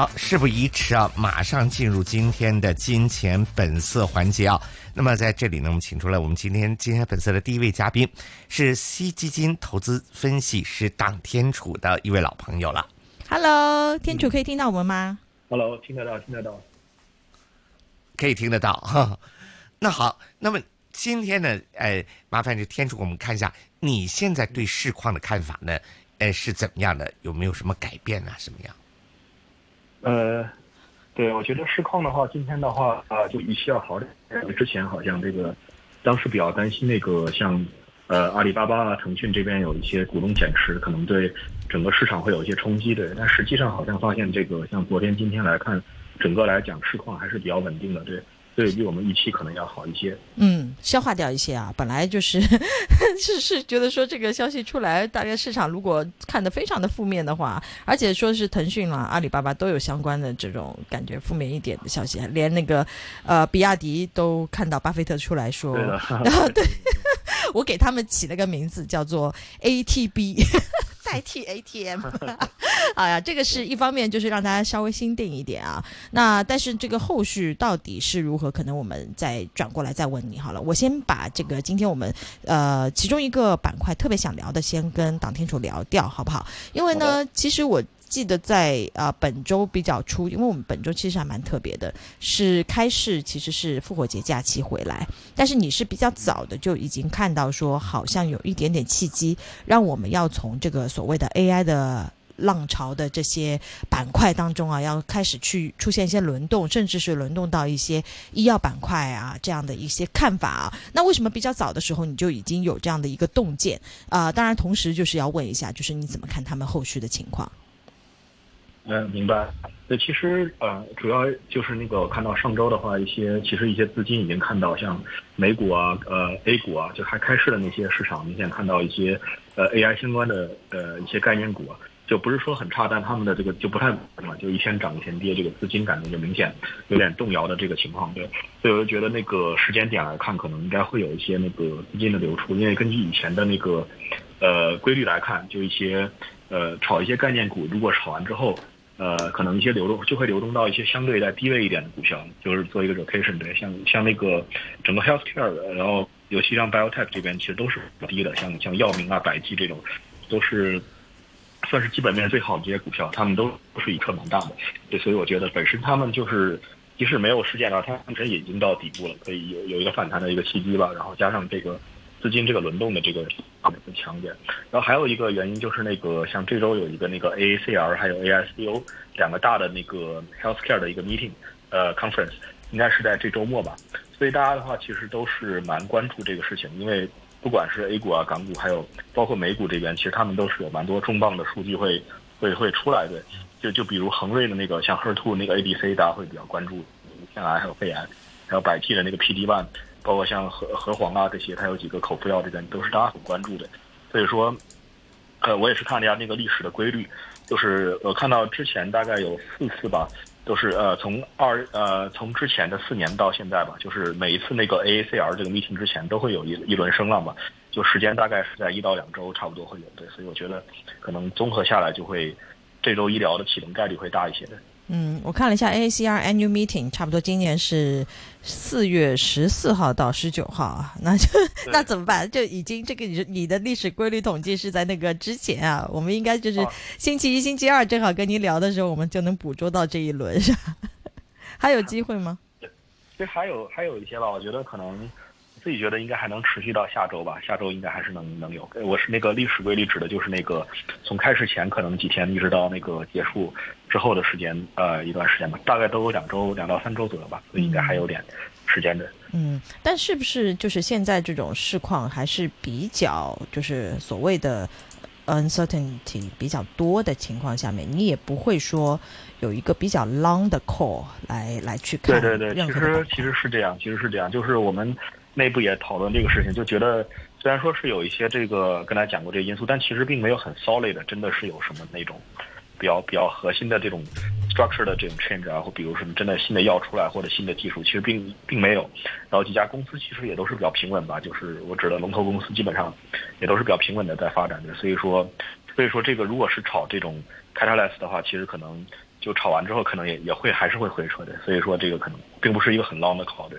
好，事不宜迟啊，马上进入今天的金钱本色环节啊。那么在这里呢，我们请出来我们今天金钱本色的第一位嘉宾，是西基金投资分析师党天楚的一位老朋友了。Hello，天楚可以听到我们吗？Hello，听得到，听得到。可以听得到哈。那好，那么今天呢，呃，麻烦这天楚，我们看一下你现在对市况的看法呢，呃，是怎么样的？有没有什么改变啊？什么样？呃，对，我觉得市况的话，今天的话啊、就预期要好点。之前好像这个当时比较担心那个像呃阿里巴巴啊、腾讯这边有一些股东减持，可能对整个市场会有一些冲击对。但实际上好像发现这个像昨天、今天来看，整个来讲市况还是比较稳定的，对，所以比我们预期可能要好一些。嗯，消化掉一些啊。本来就是 是是觉得说这个消息出来，大概市场如果看得非常的负面的话，而且说是腾讯啦、阿里巴巴都有相关的这种感觉负面一点的消息，连那个呃比亚迪都看到巴菲特出来说，对，然后对 我给他们起了个名字叫做 ATB。代替 ATM，哎呀，这个是一方面，就是让大家稍微心定一点啊。那但是这个后续到底是如何，可能我们再转过来再问你好了。我先把这个今天我们呃其中一个板块特别想聊的，先跟党天楚聊掉，好不好？因为呢，其实我记得在呃本周比较初，因为我们本周其实还蛮特别的，是开市其实是复活节假期回来，但是你是比较早的就已经看到说，好像有一点点契机，让我们要从这个所谓的 AI 的。浪潮的这些板块当中啊，要开始去出现一些轮动，甚至是轮动到一些医药板块啊这样的一些看法啊。那为什么比较早的时候你就已经有这样的一个洞见啊、当然，同时就是要问一下，就是你怎么看他们后续的情况？嗯，明白。那，其实呃，主要就是那个我看到上周的话，一些其实一些资金已经看到像美股啊、呃 A 股啊，就还开市的那些市场，明显看到一些呃 AI 相关的呃一些概念股啊，就不是说很差，但他们的这个就不太嘛，就一天涨一天跌，这个资金感觉就明显有点动摇的这个情况。对，所以我就觉得那个时间点来看，可能应该会有一些那个资金的流出，因为根据以前的那个呃规律来看，就一些呃炒一些概念股，如果炒完之后。呃，可能一些流动就会流动到一些相对在低位一点的股票，就是做一个 rotation 对，像像那个整个 healthcare，的然后尤其像 biotech 这边其实都是低的，像像药明啊、百济这种，都是算是基本面最好的这些股票，他们都不是一克蛮大的，对，所以我觉得本身他们就是即使没有事件的话，它本身已经到底部了，可以有有一个反弹的一个契机吧，然后加上这个资金这个轮动的这个强一点。然后还有一个原因就是那个像这周有一个那个 AACR 还有 ASCO 两个大的那个 healthcare 的一个 meeting 呃 conference，应该是在这周末吧。所以大家的话其实都是蛮关注这个事情，因为不管是 A 股啊、港股，还有包括美股这边，其实他们都是有蛮多重磅的数据会会会出来的。就就比如恒瑞的那个像 HER2 那个 ADC，大家会比较关注，腺癌还有肺癌，还有百济的那个 PD one，包括像和和黄啊这些，它有几个口服药这边都是大家很关注的。所以说，呃，我也是看了一下那个历史的规律，就是我看到之前大概有四次吧，都是呃从二呃从之前的四年到现在吧，就是每一次那个 AACR 这个 meeting 之前都会有一一轮声浪吧，就时间大概是在一到两周差不多会有对，所以我觉得可能综合下来就会这周医疗的启动概率会大一些的。嗯，我看了一下 AACR Annual Meeting，差不多今年是四月十四号到十九号啊，那就 那怎么办？就已经这个你你的历史规律统计是在那个之前啊，我们应该就是啊星期一、星期二正好跟您聊的时候，我们就能捕捉到这一轮，是吧？还有机会吗？其实还有还有一些吧，我觉得可能自己觉得应该还能持续到下周吧，下周应该还是能能有。呃我是那个历史规律指的就是那个从开始前可能几天一直到那个结束之后的时间，呃，一段时间吧，大概都有两周两到三周左右吧，所以应该还有点时间的。嗯，但是不是就是现在这种市况还是比较就是所谓的 uncertainty 比较多的情况下面，你也不会说有一个比较 long 的 call 来来去看对对对，其实其实是这样，其实是这样，就是我们内部也讨论这个事情，就觉得虽然说是有一些这个跟他讲过这个因素，但其实并没有很 solid 的，真的是有什么那种比较比较核心的这种 structure 的这种 change 啊，或比如什么真的新的药出来或者新的技术，其实并并没有。然后几家公司其实也都是比较平稳吧，就是我指的龙头公司基本上也都是比较平稳的在发展的，所以说所以说这个如果是炒这种 catalyst 的话，其实可能就炒完之后可能也也会还是会回撤的，所以说这个可能并不是一个很 long 的考虑。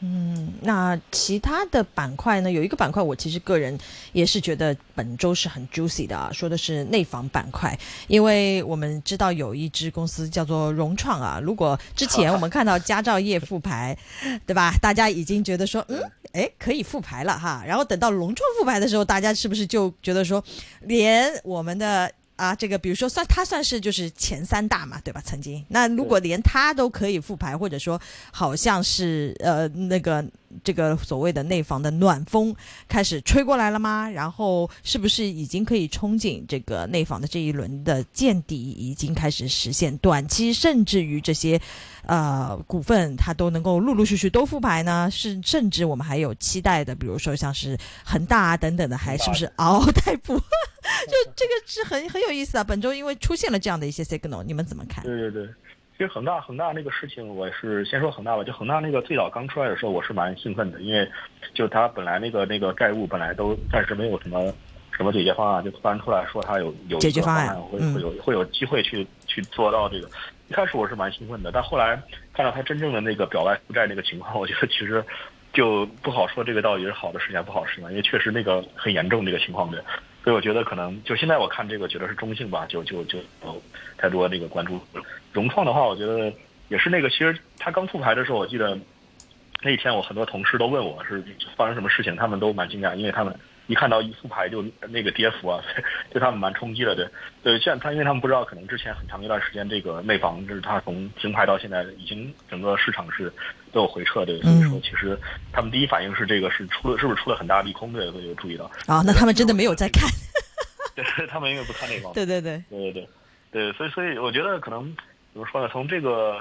嗯，那其他的板块呢？有一个板块，我其实个人也是觉得本周是很 juicy 的啊，说的是内房板块，因为我们知道有一支公司叫做融创啊。如果之前我们看到佳兆业复牌，对吧？大家已经觉得说，嗯，哎，可以复牌了哈。然后等到融创复牌的时候，大家是不是就觉得说，连我们的。啊，这个比如说算他算是就是前三大嘛，对吧？曾经，那如果连他都可以复牌，或者说好像是呃那个这个所谓的内房的暖风开始吹过来了吗？然后是不是已经可以憧憬这个内房的这一轮的见底已经开始实现？短期甚至于这些呃股份它都能够陆陆续续都复牌呢？是甚至我们还有期待的，比如说像是恒大啊等等的，还是不是嗷嗷待哺？就这个是很很有意思啊！本周因为出现了这样的一些 signal，你们怎么看？对对对，其实恒大恒大那个事情，我是先说恒大吧。就恒大那个最早刚出来的时候，我是蛮兴奋的，因为就他本来那个那个债务本来都暂时没有什么什么解决方案，就突然出来说他有有解决方案，会会有会有机会去去做到这个。一开始我是蛮兴奋的，但后来看到他真正的那个表外负债那个情况，我觉得其实就不好说这个到底是好的事情还是不好的事情，因为确实那个很严重这个情况的。所以我觉得可能就现在我看这个觉得是中性吧，就就就有太多这个关注。融创的话，我觉得也是那个，其实它刚复牌的时候，我记得那一天我很多同事都问我是发生什么事情，他们都蛮惊讶，因为他们一看到一复牌就那个跌幅啊，对他们蛮冲击的。对，对，现在他因为他们不知道，可能之前很长一段时间这个内房就是他从停牌到现在已经整个市场是都有回撤的，所以说其实他们第一反应是这个是出了是不是出了很大利空对，有注意到。啊，那他们真的没有在看。对 他们因为不看内房，对对对，对对对，对，所以所以我觉得可能怎么说呢？从这个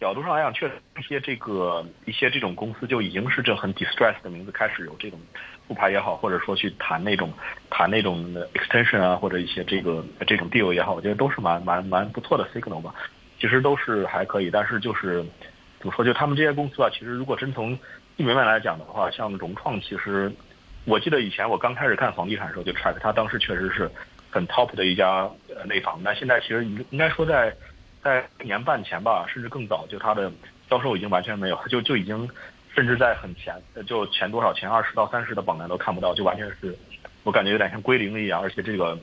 角度上来讲，确实一些这个一些这种公司就已经是这很 distress 的名字开始有这种复牌也好，或者说去谈那种谈那种 extension 啊，或者一些这个这种 deal 也好，我觉得都是蛮蛮蛮不错的 signal 吧。其实都是还可以，但是就是怎么说？就他们这些公司啊，其实如果真从基本面来讲的话，像融创其实。我记得以前我刚开始看房地产的时候就 track，它当时确实是很 top 的一家呃内房。但现在其实应应该说在在年半前吧，甚至更早，就它的销售已经完全没有，就就已经甚至在很前，就前多少前二十到三十的榜单都看不到，就完全是我感觉有点像归零了一样。而且这个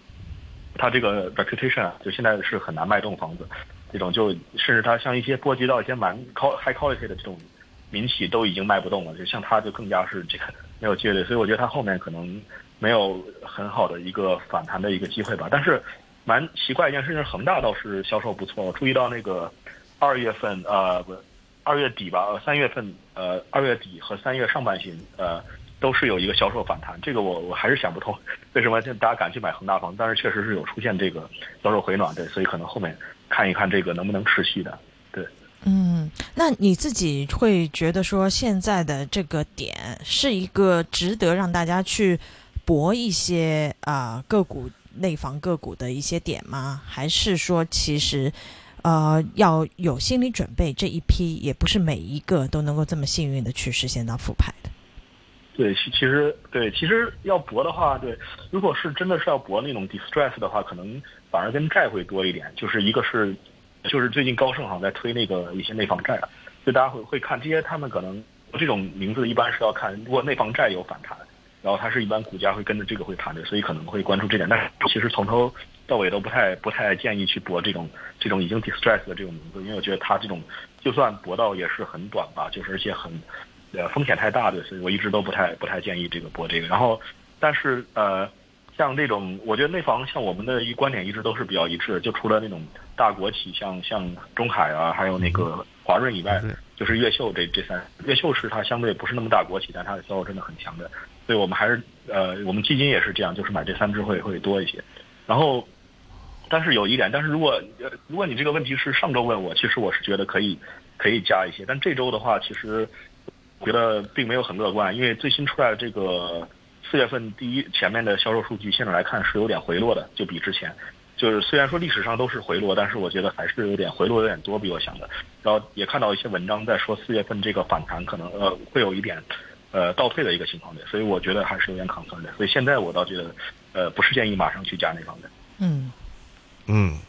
它这个 reputation 啊就现在是很难卖动房子，这种就甚至它像一些波及到一些蛮 high quality 的这种民企都已经卖不动了，就像它就更加是这个。没有接对，所以我觉得它后面可能没有很好的一个反弹的一个机会吧。但是蛮奇怪一件事情，恒大倒是销售不错。我注意到那个二月份呃不二月底吧，三月份呃二月底和三月上半旬呃都是有一个销售反弹。这个我我还是想不通为什么大家敢去买恒大房，但是确实是有出现这个销售回暖对，所以可能后面看一看这个能不能持续的。对嗯，那你自己会觉得说现在的这个点是一个值得让大家去博一些啊个股内房个股的一些点吗？还是说其实呃要有心理准备，这一批也不是每一个都能够这么幸运的去实现到复牌的？对，其其实对，其实要博的话，对，如果是真的是要博那种 distress 的话，可能反而跟债会多一点，就是一个是。就是最近高盛好像在推那个一些内房债，所以大家会会看这些，他们可能这种名字一般是要看，如果内房债有反弹，然后它是一般股价会跟着这个会弹的，所以可能会关注这点。但是其实从头到尾都不太不太建议去博这种这种已经 distress 的这种名字，因为我觉得它这种就算博到也是很短吧，就是而且很呃风险太大的，所以我一直都不太不太建议这个博这个。然后但是呃。像这种，我觉得内房像我们的一观点一直都是比较一致，就除了那种大国企，像像中海啊，还有那个华润以外，就是越秀这这三，越秀是它相对不是那么大国企，但它的销售真的很强的，所以我们还是呃，我们基金也是这样，就是买这三只会会多一些。然后，但是有一点，但是如果呃如果你这个问题是上周问我，其实我是觉得可以可以加一些，但这周的话，其实觉得并没有很乐观，因为最新出来的这个。四月份第一前面的销售数据，现在来看是有点回落的，就比之前，就是虽然说历史上都是回落，但是我觉得还是有点回落有点多，比我想的。然后也看到一些文章在说四月份这个反弹可能呃会有一点，呃倒退的一个情况的，所以我觉得还是有点抗风的。所以现在我倒觉得，呃不是建议马上去加那方面。嗯嗯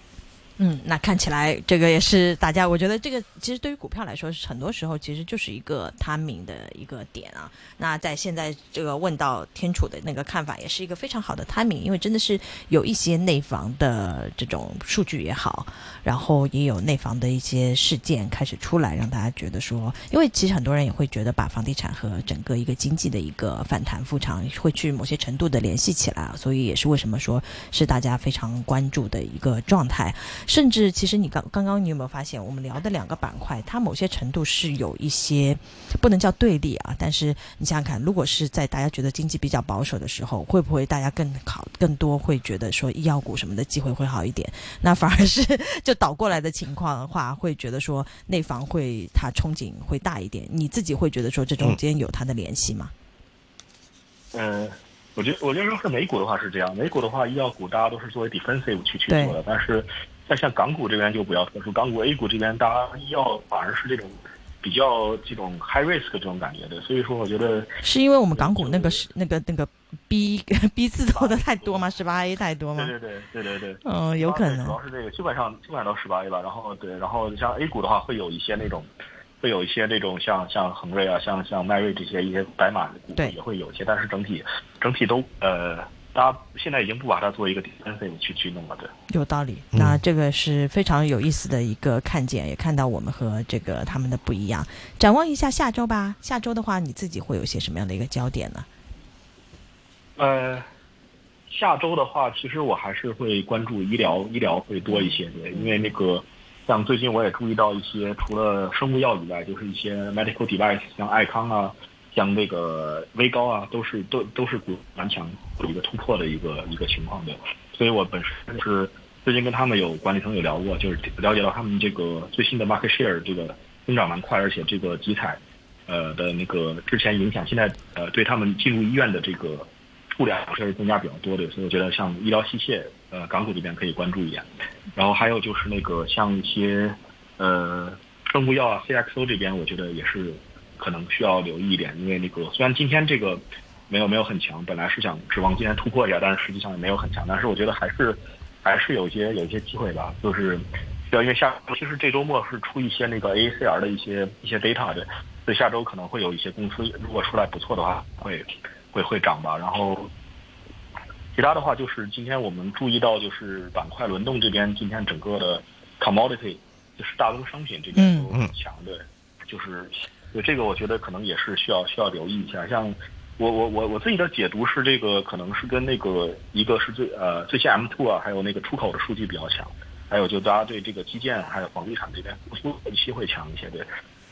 嗯，那看起来这个也是大家，我觉得这个其实对于股票来说，很多时候其实就是一个 timing 的一个点啊。那在现在这个问到天楚的那个看法，也是一个非常好的 timing，因为真的是有一些内房的这种数据也好，然后也有内房的一些事件开始出来，让大家觉得说，因为其实很多人也会觉得把房地产和整个一个经济的一个反弹复常会去某些程度的联系起来，所以也是为什么说是大家非常关注的一个状态。甚至，其实你刚刚刚你有没有发现，我们聊的两个板块，它某些程度是有一些不能叫对立啊。但是你想想看，如果是在大家觉得经济比较保守的时候，会不会大家更好更多会觉得说医药股什么的机会会好一点？那反而是就倒过来的情况的话，会觉得说内房会它憧憬会大一点。你自己会觉得说这中间有它的联系吗？嗯，我觉得我觉得说是美股的话是这样，美股的话医药股大家都是作为 defensive 去去做的，但是。那像港股这边就比较特殊，港股 A 股这边大家要反而是这种比较这种 high risk 这种感觉的，所以说我觉得是因为我们港股那个是那个那个 B B 字头的太多吗？十八 A 太多吗？对对对对对对，嗯，有可能主要是这个，基本上基本上都十八 A 吧。然后对，然后像 A 股的话，会有一些那种会有一些那种像像恒瑞啊，像像迈瑞这些一些白马的股也会有一些，但是整体整体都呃。大家现在已经不把它作为一个 defensive 去去弄了，对，有道理。那这个是非常有意思的一个看见，也看到我们和这个他们的不一样。展望一下下周吧，下周的话，你自己会有些什么样的一个焦点呢？呃，下周的话，其实我还是会关注医疗，医疗会多一些，对，因为那个像最近我也注意到一些，除了生物药以外，就是一些 medical device，像爱康啊。像那个微高啊，都是都都是股蛮强，有一个突破的一个一个情况的，所以我本身是最近跟他们有管理层有聊过，就是了解到他们这个最新的 market share 这个增长蛮快，而且这个集采，呃的那个之前影响，现在呃对他们进入医院的这个数量是增加比较多的，所以我觉得像医疗器械，呃港股这边可以关注一点，然后还有就是那个像一些呃生物药啊 CXO 这边，我觉得也是。可能需要留意一点，因为那个虽然今天这个没有没有很强，本来是想指望今天突破一下，但是实际上也没有很强。但是我觉得还是还是有一些有一些机会吧，就是需要因为下其实这周末是出一些那个 AACR 的一些一些 data 的，所以下周可能会有一些公司如果出来不错的话，会会会涨吧。然后其他的话就是今天我们注意到就是板块轮动这边，今天整个的 commodity 就是大宗商品这边都很强的，就是。对这个，我觉得可能也是需要需要留意一下。像我我我我自己的解读是，这个可能是跟那个一个是最呃最近 M two 啊，还有那个出口的数据比较强，还有就大家对这个基建还有房地产这边复苏预期会强一些。对，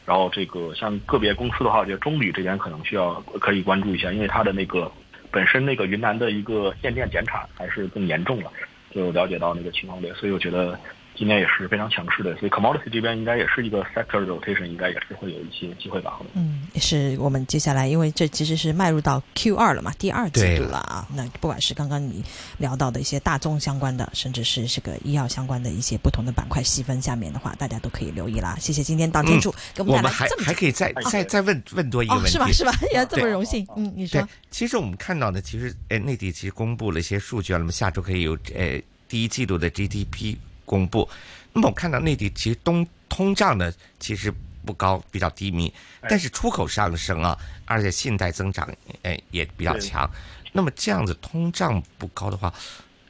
然后这个像个别公司的话，我觉得中铝这边可能需要可以关注一下，因为它的那个本身那个云南的一个限电减产还是更严重了，就了解到那个情况对，所以我觉得。今年也是非常强势的，所以 commodity 这边应该也是一个 sector rotation，应该也是会有一些机会吧。嗯，也是我们接下来，因为这其实是迈入到 Q 二了嘛，第二季度了啊。那不管是刚刚你聊到的一些大宗相关的，甚至是这个医药相关的一些不同的板块细分下面的话，大家都可以留意啦。谢谢今天当天主给我们带来这么还可以再再再问问多一个问题，是吧？是吧？也这么荣幸。嗯，你说。其实我们看到的，其实哎内地其实公布了一些数据啊，那么下周可以有呃第一季度的 GDP 公布。那么我看到内地其实通通胀呢其实不高，比较低迷，但是出口上升啊，而且信贷增长哎也比较强。那么这样子通胀不高的话，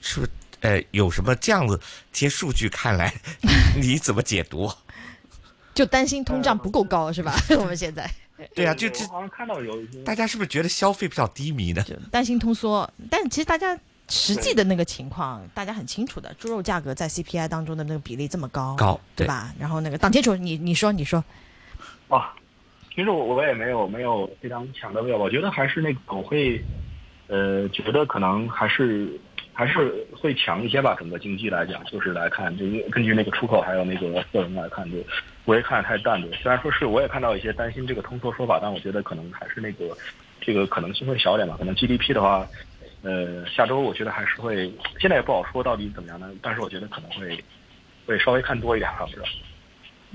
是不是呃有什么这样子？这些数据看来 你怎么解读？就担心通胀不够高是吧？我们现在对啊，就这好像看到有一些大家是不是觉得消费比较低迷呢？担心通缩，但其实大家。实际的那个情况，大家很清楚的。猪肉价格在 CPI 当中的那个比例这么高，高对吧？然后那个党清楚，你你说你说，啊，其实我我也没有没有非常强的味道，我觉得还是那个我会，呃，觉得可能还是还是会强一些吧。整个经济来讲，就是来看，就是根据那个出口还有那个个人来看，就不会看太淡的。虽然说是我也看到一些担心这个通缩说法，但我觉得可能还是那个这个可能性会小点吧。可能 GDP 的话。呃，下周我觉得还是会，现在也不好说到底怎么样呢。但是我觉得可能会会稍微看多一点吧，不知道。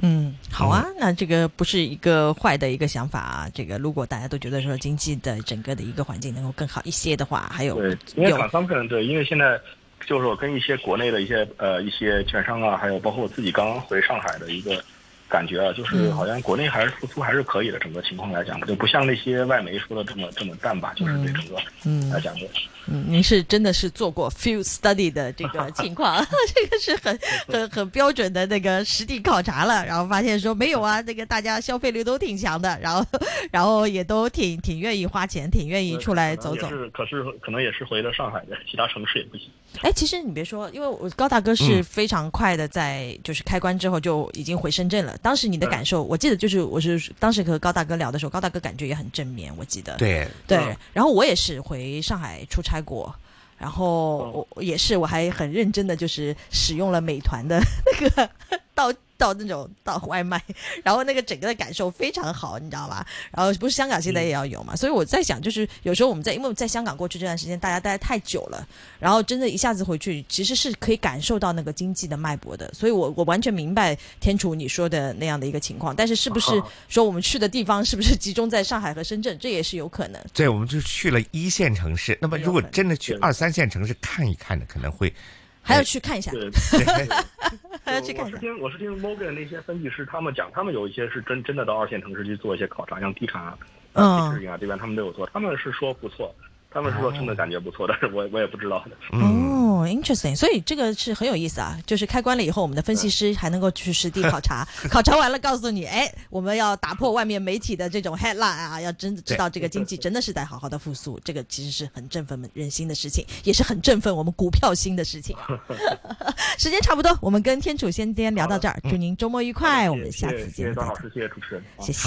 嗯，好啊，那这个不是一个坏的一个想法啊。这个如果大家都觉得说经济的整个的一个环境能够更好一些的话，还有对，因为 consumption 对，因为现在就是我跟一些国内的一些呃一些券商啊，还有包括我自己刚刚回上海的一个感觉啊，就是好像国内还是复苏还是可以的，整个情况来讲，就不像那些外媒说的这么这么淡吧，就是对整个嗯来讲的。嗯，您是真的是做过 field study 的这个情况，这个是很很很标准的那个实地考察了，然后发现说没有啊，这个大家消费力都挺强的，然后 然后也都挺挺愿意花钱，挺愿意出来走走是，可是可能也是回了上海的，其他城市也不行。哎，其实你别说，因为我高大哥是非常快的，在就是开关之后就已经回深圳了。当时你的感受，我记得就是我是当时和高大哥聊的时候，高大哥感觉也很正面，我记得。对，对嗯，然后我也是回上海出差过，然后我也是我还很认真的就是使用了美团的那个到 到那种到外卖，然后那个整个的感受非常好，你知道吧？然后不是香港现在也要有嘛，所以我在想，就是有时候我们在因为在香港过去这段时间大家待得太久了，然后真的一下子回去，其实是可以感受到那个经济的脉搏的，所以我我完全明白天楚你说的那样的一个情况，但是是不是说我们去的地方是不是集中在上海和深圳，这也是有可能。对，我们就去了一线城市。那么，如果真的去二三线城市看一看呢，可能会还要去看一下，对，还要去看一下。我是听我是听 Morgan 那些分析师他们讲，他们有一些是真真的到二线城市去做一些考察，像地产啊、嗯。地质啊这边他们都有做，他们是说不错，他们说听的感觉不错，但 是我我也不知道哦，interesting，所以这个是很有意思啊。就是开关了以后，我们的分析师还能够去实地考察，考察完了告诉你，哎，我们要打破外面媒体的这种 headline 啊，要真的知道这个经济真的是在好好的复苏，这个其实是很振奋人心的事情，也是很振奋我们股票心的事情。时间差不多，我们跟天楚先先聊到这儿，祝您周末愉快，我们下次见谢谢张老师，谢谢主持人。啊谢谢。好